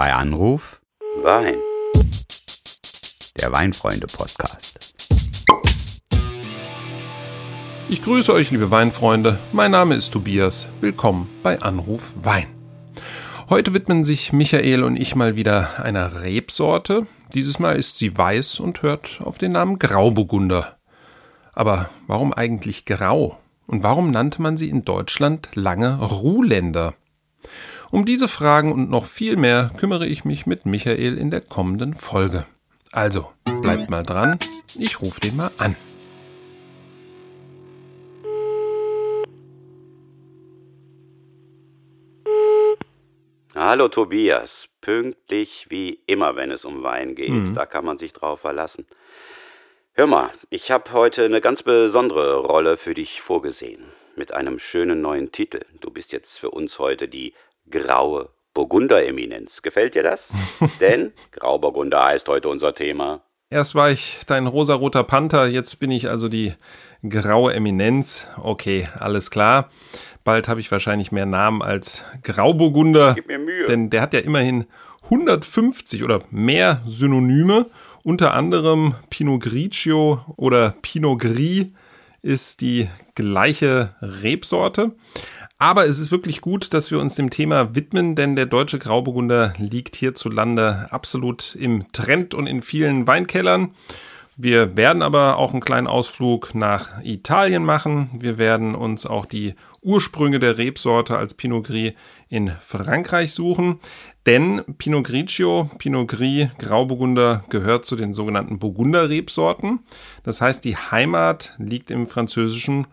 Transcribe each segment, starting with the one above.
Bei Anruf Wein. Der Weinfreunde-Podcast. Ich grüße euch, liebe Weinfreunde. Mein Name ist Tobias. Willkommen bei Anruf Wein. Heute widmen sich Michael und ich mal wieder einer Rebsorte. Dieses Mal ist sie weiß und hört auf den Namen Grauburgunder. Aber warum eigentlich grau? Und warum nannte man sie in Deutschland lange Ruhländer? Um diese Fragen und noch viel mehr kümmere ich mich mit Michael in der kommenden Folge. Also, bleibt mal dran, ich rufe den mal an. Hallo Tobias, pünktlich wie immer, wenn es um Wein geht. Mhm. Da kann man sich drauf verlassen. Hör mal, ich habe heute eine ganz besondere Rolle für dich vorgesehen. Mit einem schönen neuen Titel. Du bist jetzt für uns heute die graue Burgunder-Eminenz. Gefällt dir das? Denn Grauburgunder heißt heute unser Thema. Erst war ich dein rosaroter Panther, jetzt bin ich also die graue Eminenz. Okay, alles klar. Bald habe ich wahrscheinlich mehr Namen als Grauburgunder. Gib mir Mühe. Denn der hat ja immerhin 150 oder mehr Synonyme. Unter anderem Pinot Grigio oder Pinot Gris ist die gleiche Rebsorte. Aber es ist wirklich gut, dass wir uns dem Thema widmen, denn der deutsche Grauburgunder liegt hierzulande absolut im Trend und in vielen Weinkellern. Wir werden aber auch einen kleinen Ausflug nach Italien machen. Wir werden uns auch die Ursprünge der Rebsorte als Pinot Gris in Frankreich suchen. Denn Pinot Grigio, Pinot Gris, Grauburgunder gehört zu den sogenannten Burgunder-Rebsorten. Das heißt, die Heimat liegt im französischen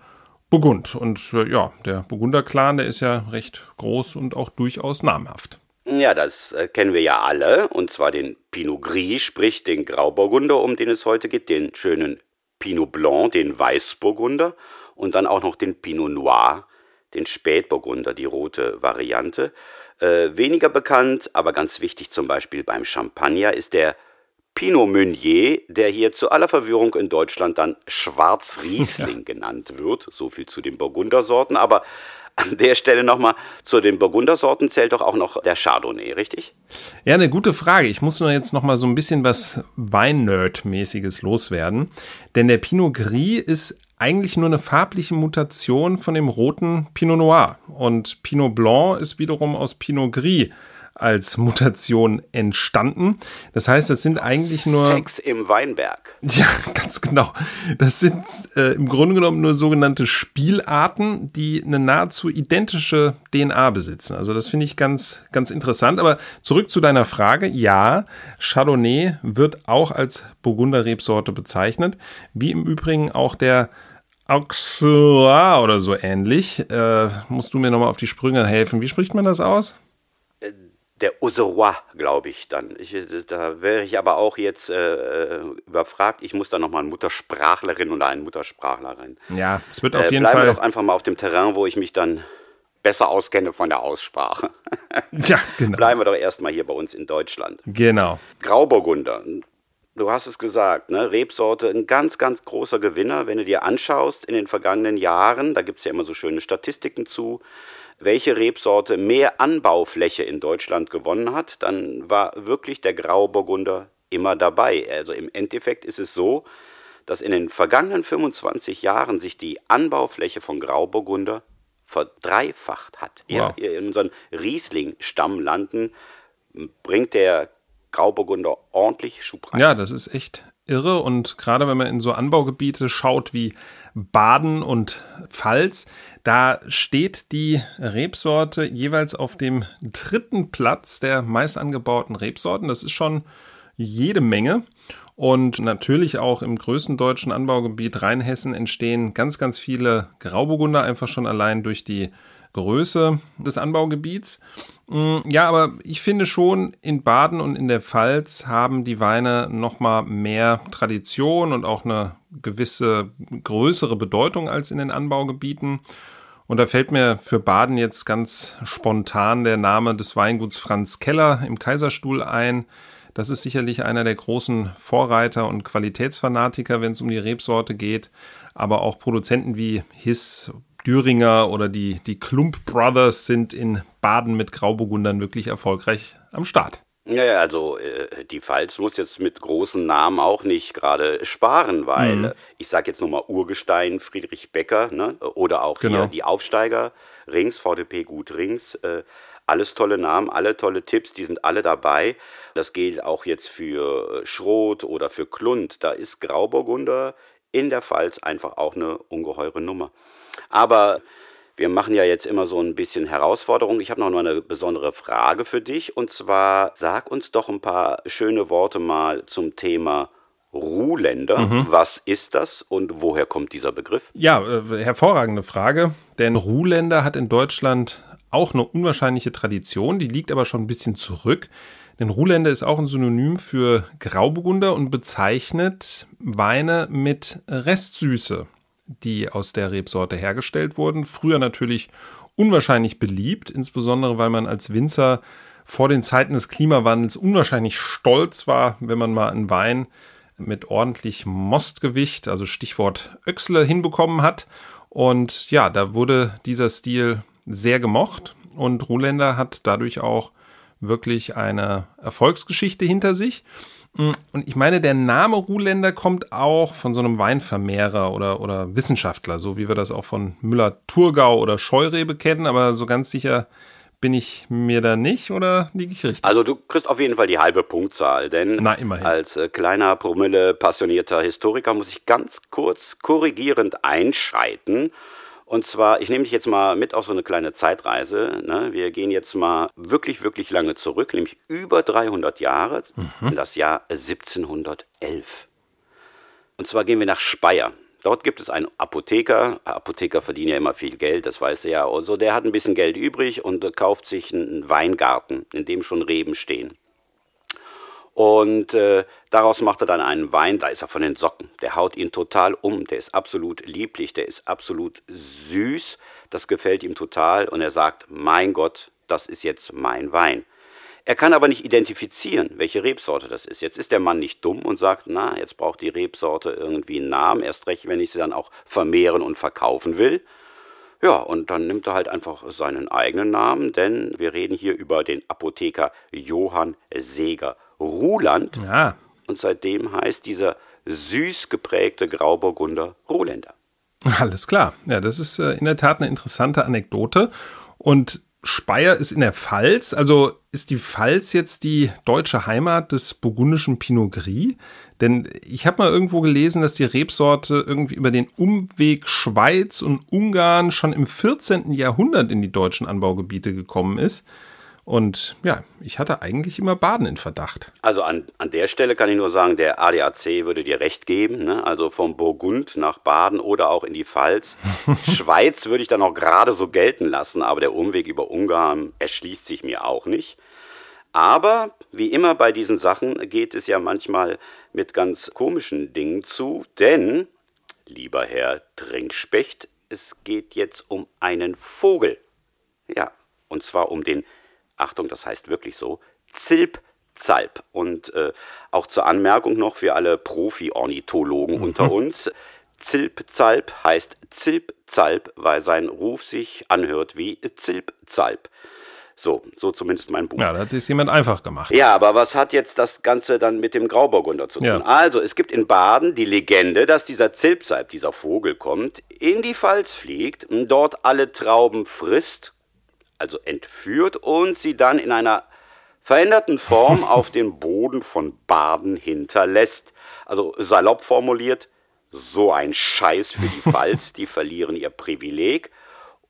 Burgund. Und äh, ja, der Burgunder-Clan, der ist ja recht groß und auch durchaus namhaft. Ja, das äh, kennen wir ja alle. Und zwar den Pinot Gris, sprich den Grauburgunder, um den es heute geht, den schönen Pinot Blanc, den Weißburgunder und dann auch noch den Pinot Noir, den Spätburgunder, die rote Variante. Äh, weniger bekannt, aber ganz wichtig zum Beispiel beim Champagner ist der Pinot Meunier, der hier zu aller Verwirrung in Deutschland dann Schwarzriesling ja. genannt wird. So viel zu den Burgundersorten. Aber an der Stelle nochmal zu den Burgundersorten zählt doch auch noch der Chardonnay, richtig? Ja, eine gute Frage. Ich muss nur jetzt nochmal so ein bisschen was Wein-Nerd-mäßiges loswerden. Denn der Pinot Gris ist eigentlich nur eine farbliche Mutation von dem roten Pinot Noir. Und Pinot Blanc ist wiederum aus Pinot Gris als Mutation entstanden. Das heißt, das sind eigentlich nur. Sex im Weinberg. Ja, ganz genau. Das sind äh, im Grunde genommen nur sogenannte Spielarten, die eine nahezu identische DNA besitzen. Also das finde ich ganz, ganz interessant. Aber zurück zu deiner Frage. Ja, Chardonnay wird auch als Burgunder-Rebsorte bezeichnet, wie im Übrigen auch der Auxerrois oder so ähnlich. Äh, musst du mir nochmal auf die Sprünge helfen. Wie spricht man das aus? Der Auxerrois, glaube ich dann. Ich, da wäre ich aber auch jetzt äh, überfragt. Ich muss da nochmal eine Muttersprachlerin oder einen Muttersprachler rein. Ja, es wird auf äh, jeden bleiben Fall. Bleiben wir doch einfach mal auf dem Terrain, wo ich mich dann besser auskenne von der Aussprache. ja, genau. Bleiben wir doch erstmal hier bei uns in Deutschland. Genau. Grauburgunder. Du hast es gesagt, ne? Rebsorte, ein ganz, ganz großer Gewinner. Wenn du dir anschaust in den vergangenen Jahren, da gibt es ja immer so schöne Statistiken zu, welche Rebsorte mehr Anbaufläche in Deutschland gewonnen hat, dann war wirklich der Grauburgunder immer dabei. Also im Endeffekt ist es so, dass in den vergangenen 25 Jahren sich die Anbaufläche von Grauburgunder verdreifacht hat. Wow. Ja, in unseren Riesling-Stammlanden bringt der Grauburgunder ordentlich Schub rein. Ja, das ist echt irre. Und gerade wenn man in so Anbaugebiete schaut wie Baden und Pfalz, da steht die Rebsorte jeweils auf dem dritten Platz der meist angebauten Rebsorten. Das ist schon jede Menge. Und natürlich auch im größten deutschen Anbaugebiet Rheinhessen entstehen ganz, ganz viele Grauburgunder, einfach schon allein durch die Größe des Anbaugebiets. Mm, ja, aber ich finde schon, in Baden und in der Pfalz haben die Weine nochmal mehr Tradition und auch eine gewisse größere Bedeutung als in den Anbaugebieten. Und da fällt mir für Baden jetzt ganz spontan der Name des Weinguts Franz Keller im Kaiserstuhl ein. Das ist sicherlich einer der großen Vorreiter und Qualitätsfanatiker, wenn es um die Rebsorte geht. Aber auch Produzenten wie Hiss, Düringer oder die, die Klump Brothers sind in Baden mit Grauburgundern wirklich erfolgreich am Start. Naja, also äh, die Pfalz muss jetzt mit großen Namen auch nicht gerade sparen, weil mhm. ich sage jetzt nochmal Urgestein, Friedrich Becker ne? oder auch genau. die Aufsteiger, Rings, VDP Gut Rings. Äh, alles tolle Namen, alle tolle Tipps, die sind alle dabei. Das gilt auch jetzt für Schroth oder für Klund. Da ist Grauburgunder in der Pfalz einfach auch eine ungeheure Nummer. Aber wir machen ja jetzt immer so ein bisschen Herausforderung. Ich habe noch eine besondere Frage für dich. Und zwar sag uns doch ein paar schöne Worte mal zum Thema Ruhländer. Mhm. Was ist das und woher kommt dieser Begriff? Ja, äh, hervorragende Frage. Denn Ruhländer hat in Deutschland auch eine unwahrscheinliche Tradition. Die liegt aber schon ein bisschen zurück. Denn Ruhländer ist auch ein Synonym für Grauburgunder und bezeichnet Weine mit Restsüße die aus der Rebsorte hergestellt wurden. Früher natürlich unwahrscheinlich beliebt, insbesondere weil man als Winzer vor den Zeiten des Klimawandels unwahrscheinlich stolz war, wenn man mal einen Wein mit ordentlich Mostgewicht, also Stichwort Öxle, hinbekommen hat. Und ja, da wurde dieser Stil sehr gemocht und Ruhländer hat dadurch auch wirklich eine Erfolgsgeschichte hinter sich. Mm, und ich meine, der Name Ruhländer kommt auch von so einem Weinvermehrer oder, oder Wissenschaftler, so wie wir das auch von Müller-Thurgau oder Scheurebe kennen, aber so ganz sicher bin ich mir da nicht oder liege ich richtig? Also du kriegst auf jeden Fall die halbe Punktzahl, denn Na, als äh, kleiner Promille passionierter Historiker muss ich ganz kurz korrigierend einschreiten und zwar, ich nehme dich jetzt mal mit auf so eine kleine Zeitreise. Ne? Wir gehen jetzt mal wirklich, wirklich lange zurück, nämlich über 300 Jahre, mhm. in das Jahr 1711. Und zwar gehen wir nach Speyer. Dort gibt es einen Apotheker. Apotheker verdienen ja immer viel Geld, das weiß er ja. Also der hat ein bisschen Geld übrig und kauft sich einen Weingarten, in dem schon Reben stehen. Und äh, daraus macht er dann einen Wein, da ist er von den Socken. Der haut ihn total um, der ist absolut lieblich, der ist absolut süß, das gefällt ihm total und er sagt, mein Gott, das ist jetzt mein Wein. Er kann aber nicht identifizieren, welche Rebsorte das ist. Jetzt ist der Mann nicht dumm und sagt, na, jetzt braucht die Rebsorte irgendwie einen Namen, erst recht, wenn ich sie dann auch vermehren und verkaufen will. Ja, und dann nimmt er halt einfach seinen eigenen Namen, denn wir reden hier über den Apotheker Johann Seeger Ruhland. Ja. Und seitdem heißt dieser süß geprägte Grauburgunder Ruhländer. Alles klar. Ja, das ist äh, in der Tat eine interessante Anekdote. Und Speyer ist in der Pfalz. Also ist die Pfalz jetzt die deutsche Heimat des burgundischen Pinot Gris? Denn ich habe mal irgendwo gelesen, dass die Rebsorte irgendwie über den Umweg Schweiz und Ungarn schon im 14. Jahrhundert in die deutschen Anbaugebiete gekommen ist. Und ja, ich hatte eigentlich immer Baden in Verdacht. Also an, an der Stelle kann ich nur sagen, der ADAC würde dir recht geben. Ne? Also vom Burgund nach Baden oder auch in die Pfalz. Schweiz würde ich dann auch gerade so gelten lassen, aber der Umweg über Ungarn erschließt sich mir auch nicht. Aber wie immer bei diesen Sachen geht es ja manchmal mit ganz komischen Dingen zu, denn, lieber Herr Trinkspecht, es geht jetzt um einen Vogel. Ja, und zwar um den Achtung, das heißt wirklich so, Zilpzalp. Und äh, auch zur Anmerkung noch für alle Profi-Ornithologen mhm. unter uns, Zilpzalp heißt Zilpzalp, weil sein Ruf sich anhört wie Zilpzalp. So, so zumindest mein Buch. Ja, da hat sich jemand einfach gemacht. Ja, aber was hat jetzt das Ganze dann mit dem Grauburgunder zu tun? Ja. Also, es gibt in Baden die Legende, dass dieser Zilpzalp, dieser Vogel kommt, in die Pfalz fliegt, dort alle Trauben frisst, also entführt und sie dann in einer veränderten Form auf dem Boden von Baden hinterlässt. Also salopp formuliert, so ein Scheiß für die Pfalz, die verlieren ihr Privileg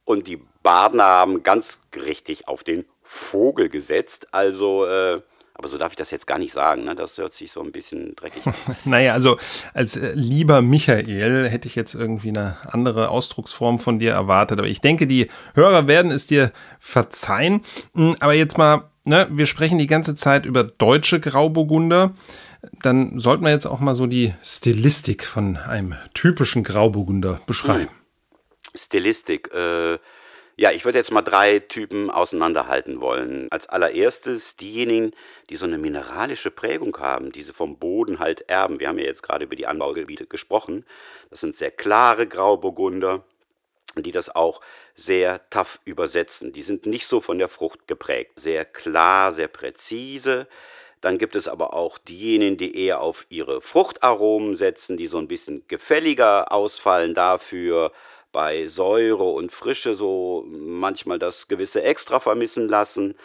und die Badener haben ganz richtig auf den Vogel gesetzt. Also äh, aber so darf ich das jetzt gar nicht sagen, ne? Das hört sich so ein bisschen dreckig an. naja, also als äh, lieber Michael hätte ich jetzt irgendwie eine andere Ausdrucksform von dir erwartet. Aber ich denke, die Hörer werden es dir verzeihen. Hm, aber jetzt mal, ne, wir sprechen die ganze Zeit über deutsche Grauburgunder. Dann sollten wir jetzt auch mal so die Stilistik von einem typischen Grauburgunder beschreiben. Hm. Stilistik, äh, ja, ich würde jetzt mal drei Typen auseinanderhalten wollen. Als allererstes diejenigen, die so eine mineralische Prägung haben, die sie vom Boden halt erben. Wir haben ja jetzt gerade über die Anbaugebiete gesprochen. Das sind sehr klare Grauburgunder, die das auch sehr tough übersetzen. Die sind nicht so von der Frucht geprägt, sehr klar, sehr präzise. Dann gibt es aber auch diejenigen, die eher auf ihre Fruchtaromen setzen, die so ein bisschen gefälliger ausfallen dafür, bei Säure und Frische so manchmal das gewisse Extra vermissen lassen.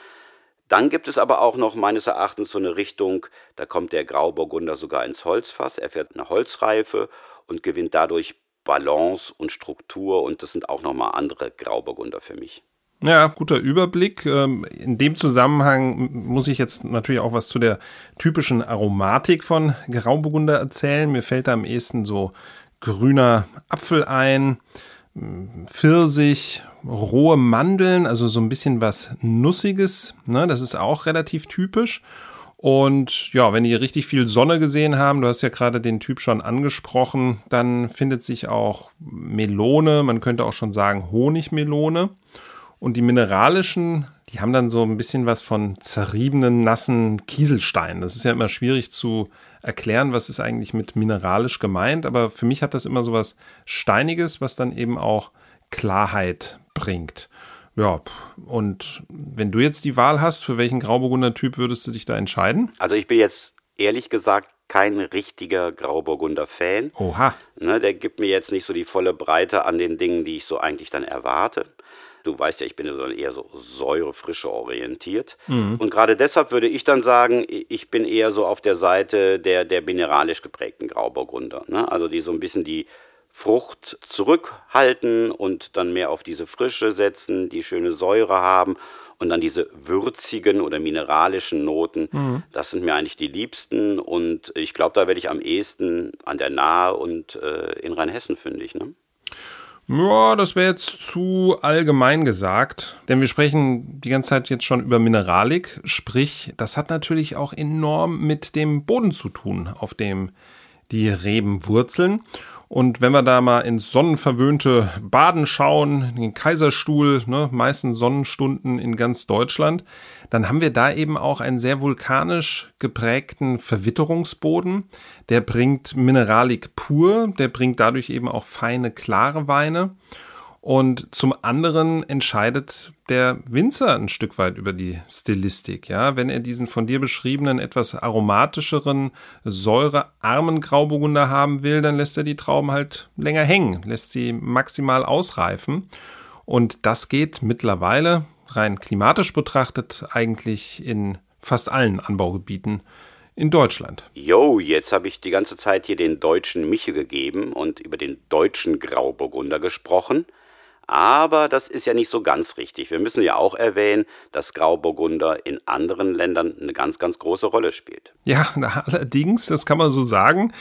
Dann gibt es aber auch noch meines Erachtens so eine Richtung, da kommt der Grauburgunder sogar ins Holzfass, er fährt eine Holzreife und gewinnt dadurch Balance und Struktur und das sind auch nochmal andere Grauburgunder für mich. Ja, guter Überblick. Ähm, in dem Zusammenhang muss ich jetzt natürlich auch was zu der typischen Aromatik von Grauburgunder erzählen. Mir fällt da am ehesten so grüner Apfel ein, Pfirsich, rohe Mandeln, also so ein bisschen was Nussiges. Ne? Das ist auch relativ typisch. Und ja, wenn die richtig viel Sonne gesehen haben, du hast ja gerade den Typ schon angesprochen, dann findet sich auch Melone, man könnte auch schon sagen Honigmelone. Und die mineralischen, die haben dann so ein bisschen was von zerriebenen, nassen Kieselsteinen. Das ist ja immer schwierig zu erklären, was ist eigentlich mit mineralisch gemeint. Aber für mich hat das immer so was Steiniges, was dann eben auch Klarheit bringt. Ja, und wenn du jetzt die Wahl hast, für welchen Grauburgunder Typ würdest du dich da entscheiden? Also ich bin jetzt ehrlich gesagt kein richtiger Grauburgunder Fan. Oha. Ne, der gibt mir jetzt nicht so die volle Breite an den Dingen, die ich so eigentlich dann erwarte. Du weißt ja, ich bin so eher so säurefrische orientiert. Mhm. Und gerade deshalb würde ich dann sagen, ich bin eher so auf der Seite der, der mineralisch geprägten Grauburgunder. Ne? Also die so ein bisschen die Frucht zurückhalten und dann mehr auf diese Frische setzen, die schöne Säure haben und dann diese würzigen oder mineralischen Noten, mhm. das sind mir eigentlich die liebsten und ich glaube, da werde ich am ehesten an der Nahe und äh, in Rheinhessen fündig. Ne? Ja, das wäre jetzt zu allgemein gesagt, denn wir sprechen die ganze Zeit jetzt schon über Mineralik, sprich, das hat natürlich auch enorm mit dem Boden zu tun, auf dem die Reben wurzeln. Und wenn wir da mal ins sonnenverwöhnte Baden schauen, den Kaiserstuhl, ne, meisten Sonnenstunden in ganz Deutschland, dann haben wir da eben auch einen sehr vulkanisch geprägten Verwitterungsboden. Der bringt Mineralik pur, der bringt dadurch eben auch feine, klare Weine. Und zum anderen entscheidet der Winzer ein Stück weit über die Stilistik. Ja, wenn er diesen von dir beschriebenen etwas aromatischeren, säurearmen Grauburgunder haben will, dann lässt er die Trauben halt länger hängen, lässt sie maximal ausreifen. Und das geht mittlerweile rein klimatisch betrachtet eigentlich in fast allen Anbaugebieten in Deutschland. Jo, jetzt habe ich die ganze Zeit hier den deutschen Miche gegeben und über den deutschen Grauburgunder gesprochen. Aber das ist ja nicht so ganz richtig. Wir müssen ja auch erwähnen, dass Grauburgunder in anderen Ländern eine ganz, ganz große Rolle spielt. Ja, allerdings, das kann man so sagen.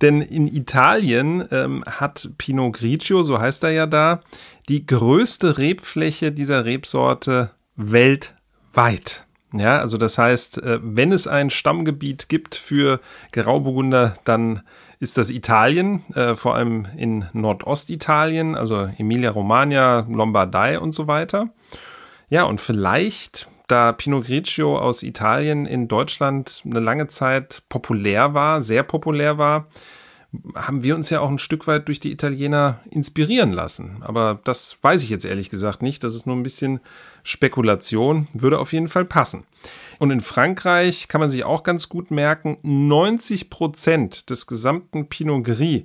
Denn in Italien ähm, hat Pinot Grigio, so heißt er ja da, die größte Rebfläche dieser Rebsorte weltweit. Ja, also das heißt, äh, wenn es ein Stammgebiet gibt für Grauburgunder, dann ist das Italien, äh, vor allem in Nordostitalien, also Emilia-Romagna, Lombardei und so weiter. Ja, und vielleicht, da Pinot Grigio aus Italien in Deutschland eine lange Zeit populär war, sehr populär war, haben wir uns ja auch ein Stück weit durch die Italiener inspirieren lassen. Aber das weiß ich jetzt ehrlich gesagt nicht. Das ist nur ein bisschen Spekulation, würde auf jeden Fall passen. Und in Frankreich kann man sich auch ganz gut merken, 90 Prozent des gesamten Pinot Gris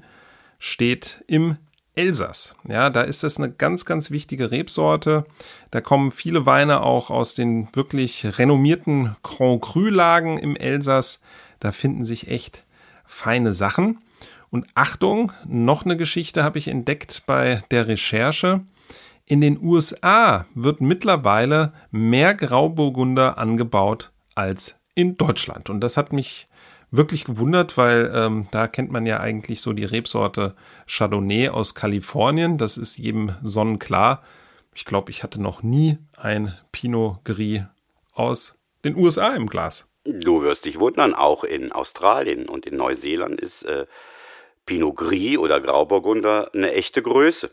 steht im Elsass. Ja, da ist das eine ganz, ganz wichtige Rebsorte. Da kommen viele Weine auch aus den wirklich renommierten Grand Cru-Lagen im Elsass. Da finden sich echt feine Sachen. Und Achtung, noch eine Geschichte habe ich entdeckt bei der Recherche. In den USA wird mittlerweile mehr Grauburgunder angebaut als in Deutschland. Und das hat mich wirklich gewundert, weil ähm, da kennt man ja eigentlich so die Rebsorte Chardonnay aus Kalifornien. Das ist jedem sonnenklar. Ich glaube, ich hatte noch nie ein Pinot Gris aus den USA im Glas. Du wirst dich wundern, auch in Australien und in Neuseeland ist äh, Pinot Gris oder Grauburgunder eine echte Größe.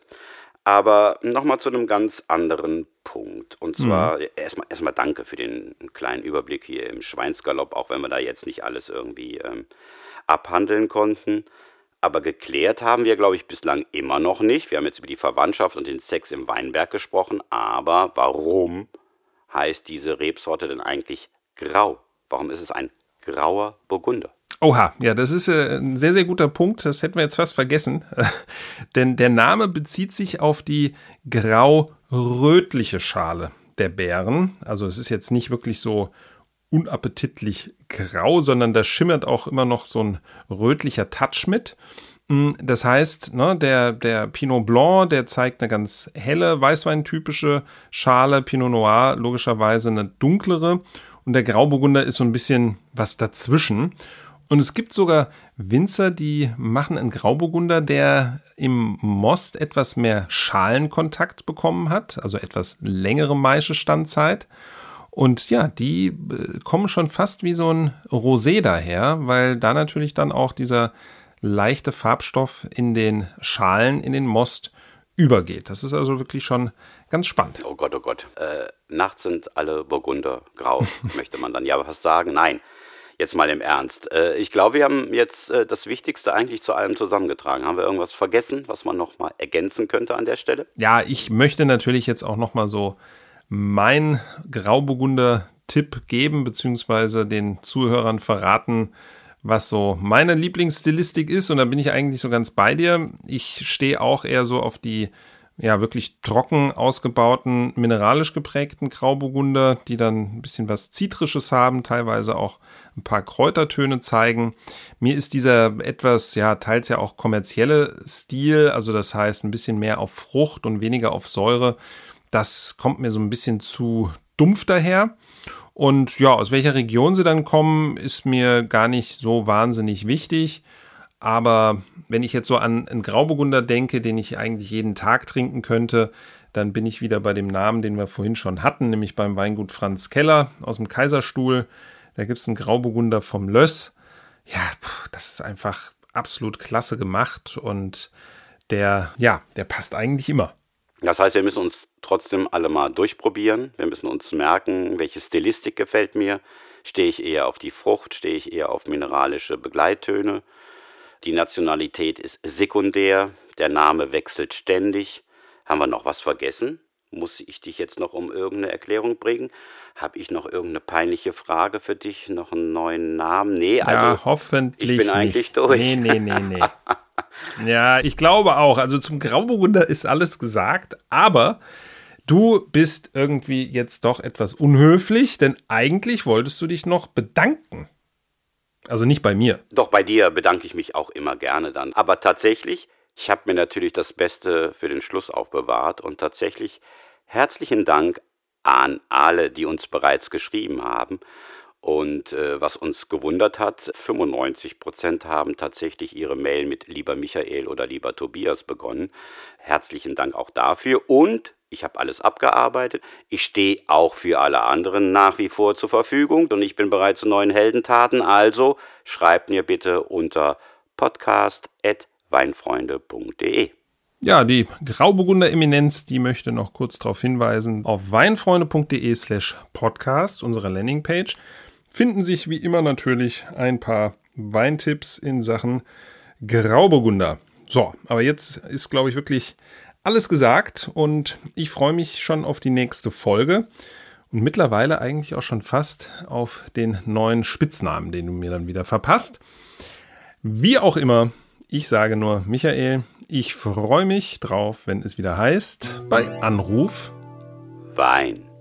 Aber nochmal zu einem ganz anderen Punkt. Und zwar mhm. erstmal, erstmal danke für den kleinen Überblick hier im Schweinsgalopp, auch wenn wir da jetzt nicht alles irgendwie ähm, abhandeln konnten. Aber geklärt haben wir, glaube ich, bislang immer noch nicht. Wir haben jetzt über die Verwandtschaft und den Sex im Weinberg gesprochen. Aber warum heißt diese Rebsorte denn eigentlich grau? Warum ist es ein grauer Burgunder? Oha, ja, das ist äh, ein sehr, sehr guter Punkt. Das hätten wir jetzt fast vergessen. Denn der Name bezieht sich auf die grau-rötliche Schale der Beeren. Also es ist jetzt nicht wirklich so unappetitlich grau, sondern da schimmert auch immer noch so ein rötlicher Touch mit. Mm, das heißt, ne, der, der Pinot Blanc, der zeigt eine ganz helle, weißweintypische Schale, Pinot Noir logischerweise eine dunklere und der Grauburgunder ist so ein bisschen was dazwischen. Und es gibt sogar Winzer, die machen einen Grauburgunder, der im Most etwas mehr Schalenkontakt bekommen hat, also etwas längere Maischestandzeit. Und ja, die äh, kommen schon fast wie so ein Rosé daher, weil da natürlich dann auch dieser leichte Farbstoff in den Schalen, in den Most übergeht. Das ist also wirklich schon ganz spannend. Oh Gott, oh Gott. Äh, nachts sind alle Burgunder grau, möchte man dann ja fast sagen. Nein, jetzt mal im Ernst. Äh, ich glaube, wir haben jetzt äh, das Wichtigste eigentlich zu allem zusammengetragen. Haben wir irgendwas vergessen, was man noch mal ergänzen könnte an der Stelle? Ja, ich möchte natürlich jetzt auch noch mal so mein Grauburgunder-Tipp geben, beziehungsweise den Zuhörern verraten, was so meine Lieblingsstilistik ist. Und da bin ich eigentlich so ganz bei dir. Ich stehe auch eher so auf die ja wirklich trocken ausgebauten, mineralisch geprägten Grauburgunder, die dann ein bisschen was Zitrisches haben, teilweise auch ein paar Kräutertöne zeigen. Mir ist dieser etwas, ja, teils ja auch kommerzielle Stil, also das heißt ein bisschen mehr auf Frucht und weniger auf Säure, das kommt mir so ein bisschen zu dumpf daher. Und ja, aus welcher Region sie dann kommen, ist mir gar nicht so wahnsinnig wichtig. Aber wenn ich jetzt so an einen Grauburgunder denke, den ich eigentlich jeden Tag trinken könnte, dann bin ich wieder bei dem Namen, den wir vorhin schon hatten, nämlich beim Weingut Franz Keller aus dem Kaiserstuhl. Da gibt es einen Grauburgunder vom Löss. Ja, das ist einfach absolut klasse gemacht und der, ja, der passt eigentlich immer. Das heißt, wir müssen uns trotzdem alle mal durchprobieren. Wir müssen uns merken, welche Stilistik gefällt mir. Stehe ich eher auf die Frucht, stehe ich eher auf mineralische Begleittöne. Die Nationalität ist sekundär, der Name wechselt ständig. Haben wir noch was vergessen? Muss ich dich jetzt noch um irgendeine Erklärung bringen? Habe ich noch irgendeine peinliche Frage für dich? Noch einen neuen Namen? Nee, also ja, hoffentlich ich bin nicht. eigentlich durch. Nee, nee, nee, nee. ja, ich glaube auch. Also zum Grauburgunder ist alles gesagt, aber du bist irgendwie jetzt doch etwas unhöflich, denn eigentlich wolltest du dich noch bedanken. Also nicht bei mir. Doch bei dir bedanke ich mich auch immer gerne dann. Aber tatsächlich, ich habe mir natürlich das Beste für den Schluss aufbewahrt und tatsächlich herzlichen Dank an alle, die uns bereits geschrieben haben. Und äh, was uns gewundert hat, 95 Prozent haben tatsächlich ihre Mail mit lieber Michael oder lieber Tobias begonnen. Herzlichen Dank auch dafür. Und ich habe alles abgearbeitet. Ich stehe auch für alle anderen nach wie vor zur Verfügung und ich bin bereit zu neuen Heldentaten. Also schreibt mir bitte unter podcast.weinfreunde.de. Ja, die Grauburgunder Eminenz, die möchte noch kurz darauf hinweisen, auf weinfreunde.de slash podcast, unsere Landingpage, finden sich wie immer natürlich ein paar Weintipps in Sachen Grauburgunder. So, aber jetzt ist, glaube ich, wirklich alles gesagt und ich freue mich schon auf die nächste Folge und mittlerweile eigentlich auch schon fast auf den neuen Spitznamen, den du mir dann wieder verpasst. Wie auch immer, ich sage nur, Michael, ich freue mich drauf, wenn es wieder heißt, bei Anruf Wein.